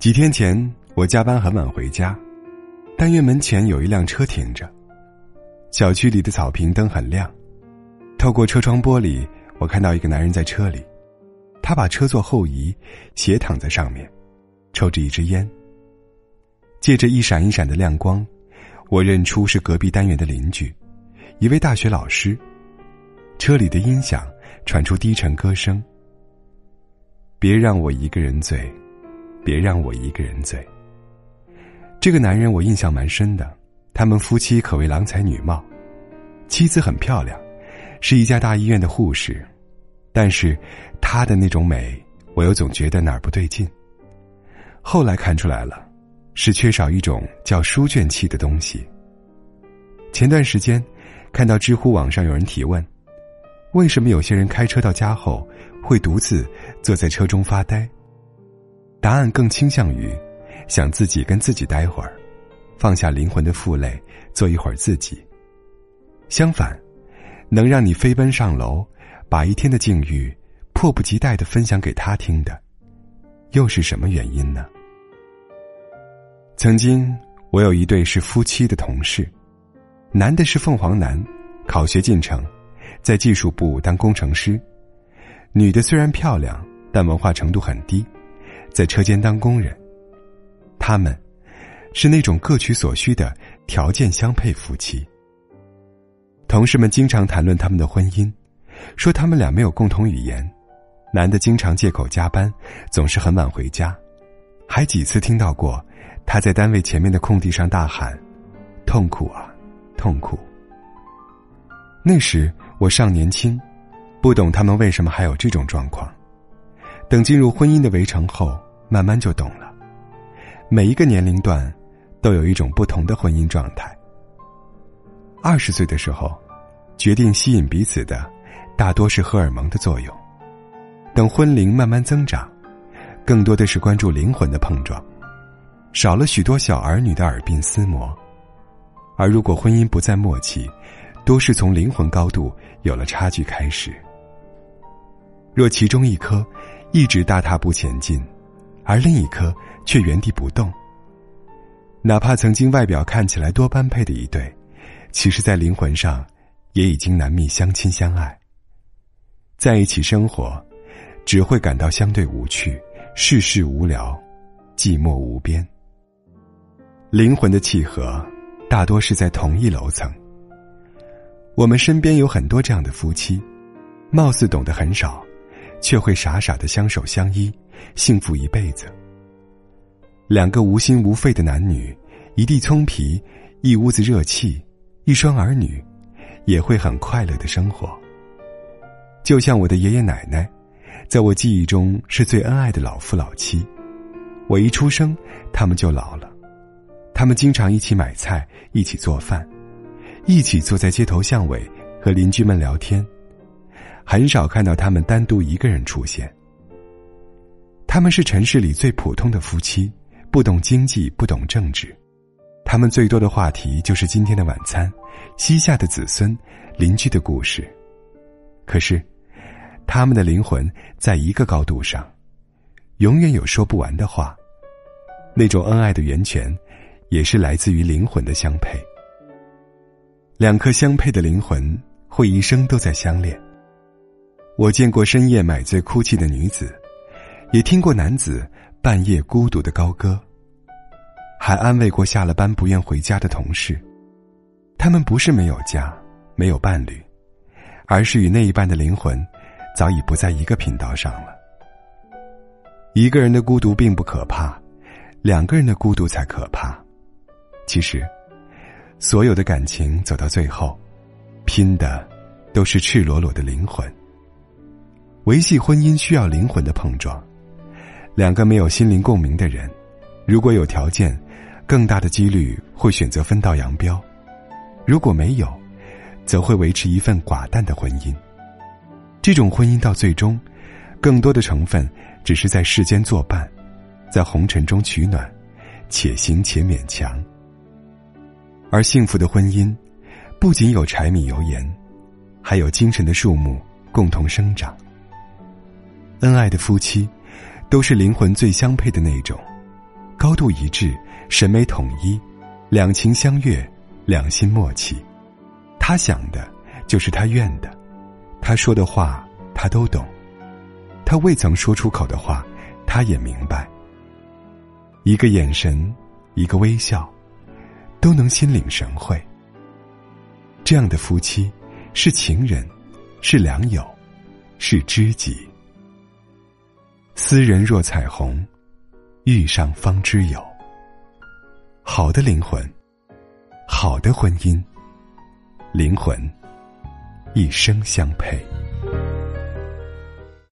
几天前，我加班很晚回家，单元门前有一辆车停着。小区里的草坪灯很亮，透过车窗玻璃，我看到一个男人在车里，他把车座后移，斜躺在上面，抽着一支烟。借着一闪一闪的亮光，我认出是隔壁单元的邻居，一位大学老师。车里的音响传出低沉歌声：“别让我一个人醉。”别让我一个人醉。这个男人我印象蛮深的，他们夫妻可谓郎才女貌，妻子很漂亮，是一家大医院的护士，但是她的那种美，我又总觉得哪儿不对劲。后来看出来了，是缺少一种叫书卷气的东西。前段时间，看到知乎网上有人提问：为什么有些人开车到家后会独自坐在车中发呆？答案更倾向于，想自己跟自己待会儿，放下灵魂的负累，做一会儿自己。相反，能让你飞奔上楼，把一天的境遇迫不及待的分享给他听的，又是什么原因呢？曾经，我有一对是夫妻的同事，男的是凤凰男，考学进城，在技术部当工程师；女的虽然漂亮，但文化程度很低。在车间当工人，他们，是那种各取所需的条件相配夫妻。同事们经常谈论他们的婚姻，说他们俩没有共同语言，男的经常借口加班，总是很晚回家，还几次听到过他在单位前面的空地上大喊：“痛苦啊，痛苦。”那时我尚年轻，不懂他们为什么还有这种状况。等进入婚姻的围城后，慢慢就懂了。每一个年龄段，都有一种不同的婚姻状态。二十岁的时候，决定吸引彼此的，大多是荷尔蒙的作用。等婚龄慢慢增长，更多的是关注灵魂的碰撞，少了许多小儿女的耳鬓厮磨。而如果婚姻不再默契，多是从灵魂高度有了差距开始。若其中一颗，一直大踏步前进，而另一颗却原地不动。哪怕曾经外表看起来多般配的一对，其实，在灵魂上，也已经难觅相亲相爱。在一起生活，只会感到相对无趣，世事无聊，寂寞无边。灵魂的契合，大多是在同一楼层。我们身边有很多这样的夫妻，貌似懂得很少。却会傻傻的相守相依，幸福一辈子。两个无心无肺的男女，一地葱皮，一屋子热气，一双儿女，也会很快乐的生活。就像我的爷爷奶奶，在我记忆中是最恩爱的老夫老妻。我一出生，他们就老了。他们经常一起买菜，一起做饭，一起坐在街头巷尾和邻居们聊天。很少看到他们单独一个人出现。他们是城市里最普通的夫妻，不懂经济，不懂政治，他们最多的话题就是今天的晚餐、膝下的子孙、邻居的故事。可是，他们的灵魂在一个高度上，永远有说不完的话。那种恩爱的源泉，也是来自于灵魂的相配。两颗相配的灵魂，会一生都在相恋。我见过深夜买醉哭泣的女子，也听过男子半夜孤独的高歌，还安慰过下了班不愿回家的同事。他们不是没有家，没有伴侣，而是与那一半的灵魂早已不在一个频道上了。一个人的孤独并不可怕，两个人的孤独才可怕。其实，所有的感情走到最后，拼的都是赤裸裸的灵魂。维系婚姻需要灵魂的碰撞，两个没有心灵共鸣的人，如果有条件，更大的几率会选择分道扬镳；如果没有，则会维持一份寡淡的婚姻。这种婚姻到最终，更多的成分只是在世间作伴，在红尘中取暖，且行且勉强。而幸福的婚姻，不仅有柴米油盐，还有精神的树木共同生长。恩爱的夫妻，都是灵魂最相配的那种，高度一致，审美统一，两情相悦，两心默契。他想的，就是他愿的；他说的话，他都懂；他未曾说出口的话，他也明白。一个眼神，一个微笑，都能心领神会。这样的夫妻，是情人，是良友，是知己。斯人若彩虹，遇上方知有。好的灵魂，好的婚姻，灵魂一生相配。